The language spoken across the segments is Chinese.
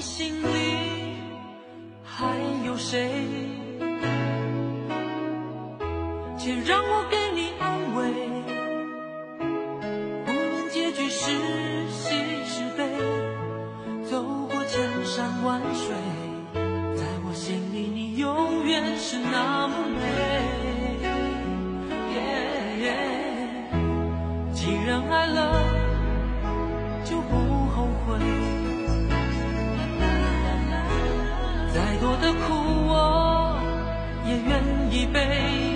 你心里还有谁？请让我给你安慰。无论结局是喜是悲，走过千山万水，在我心里你永远是那么美。苦我也愿意背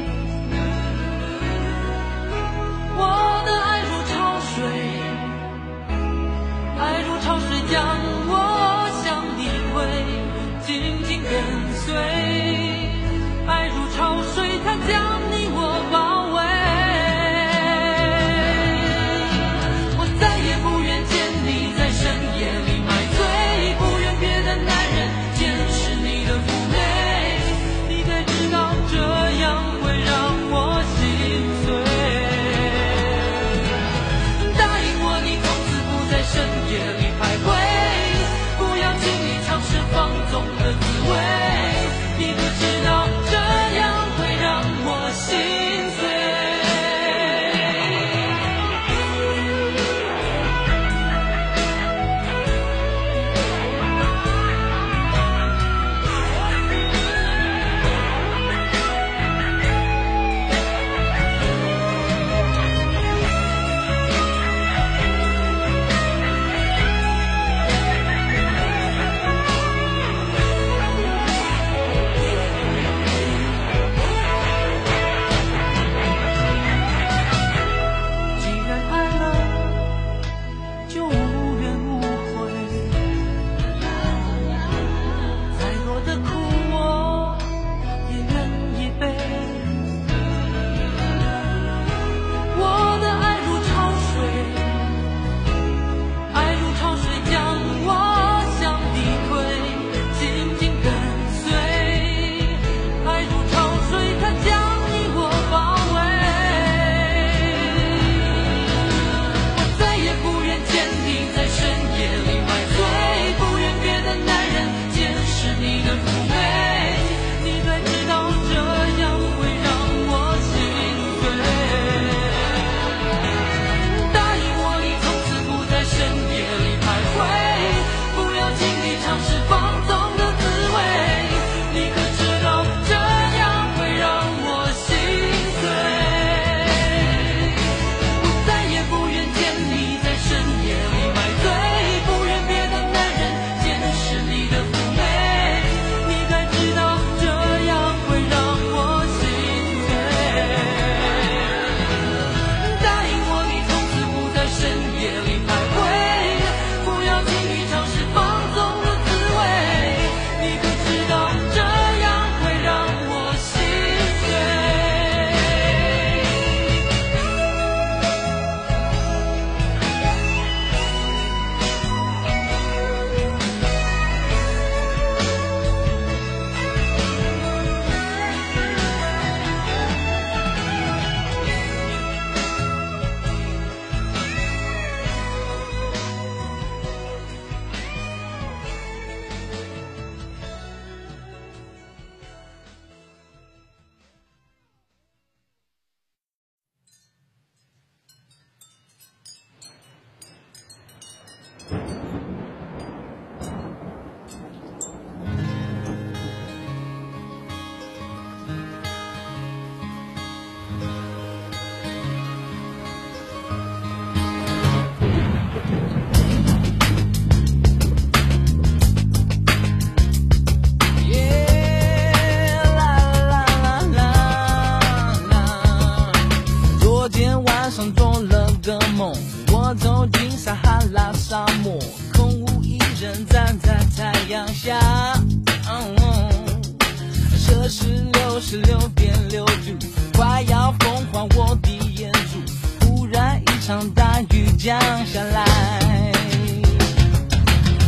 是六十六点六度，快要疯狂，我的眼珠。忽然一场大雨降下来，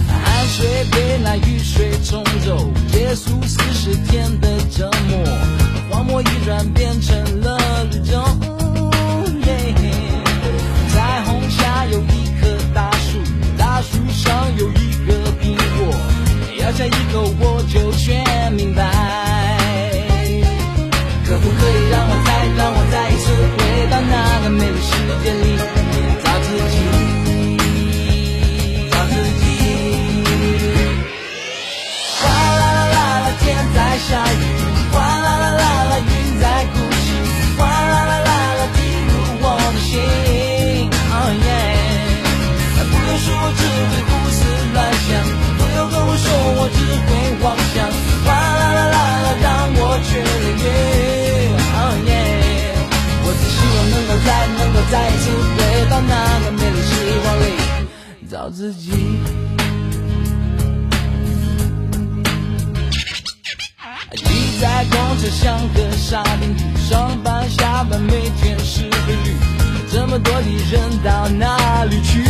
汗水被那雨水冲走，结束四十天的折磨，荒漠一转变成了绿洲。彩虹下有一棵大树，大树上有一个苹果，咬下一口我就全明白。自己。挤在公车像个沙丁鱼，上班下班每天是规律，这么多的人到哪里去？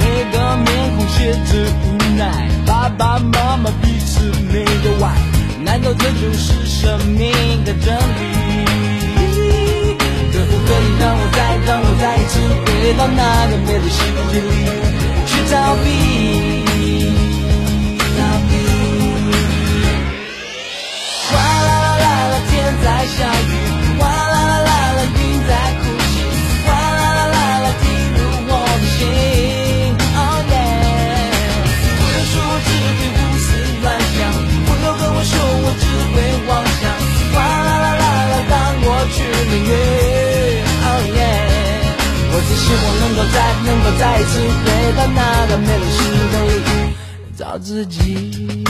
每个面孔写着无奈，爸爸妈妈彼此没有爱，难道这就是生命的真飞到那个美丽世界里去逃避？我再能够再一次回到那个美丽世界里找自己。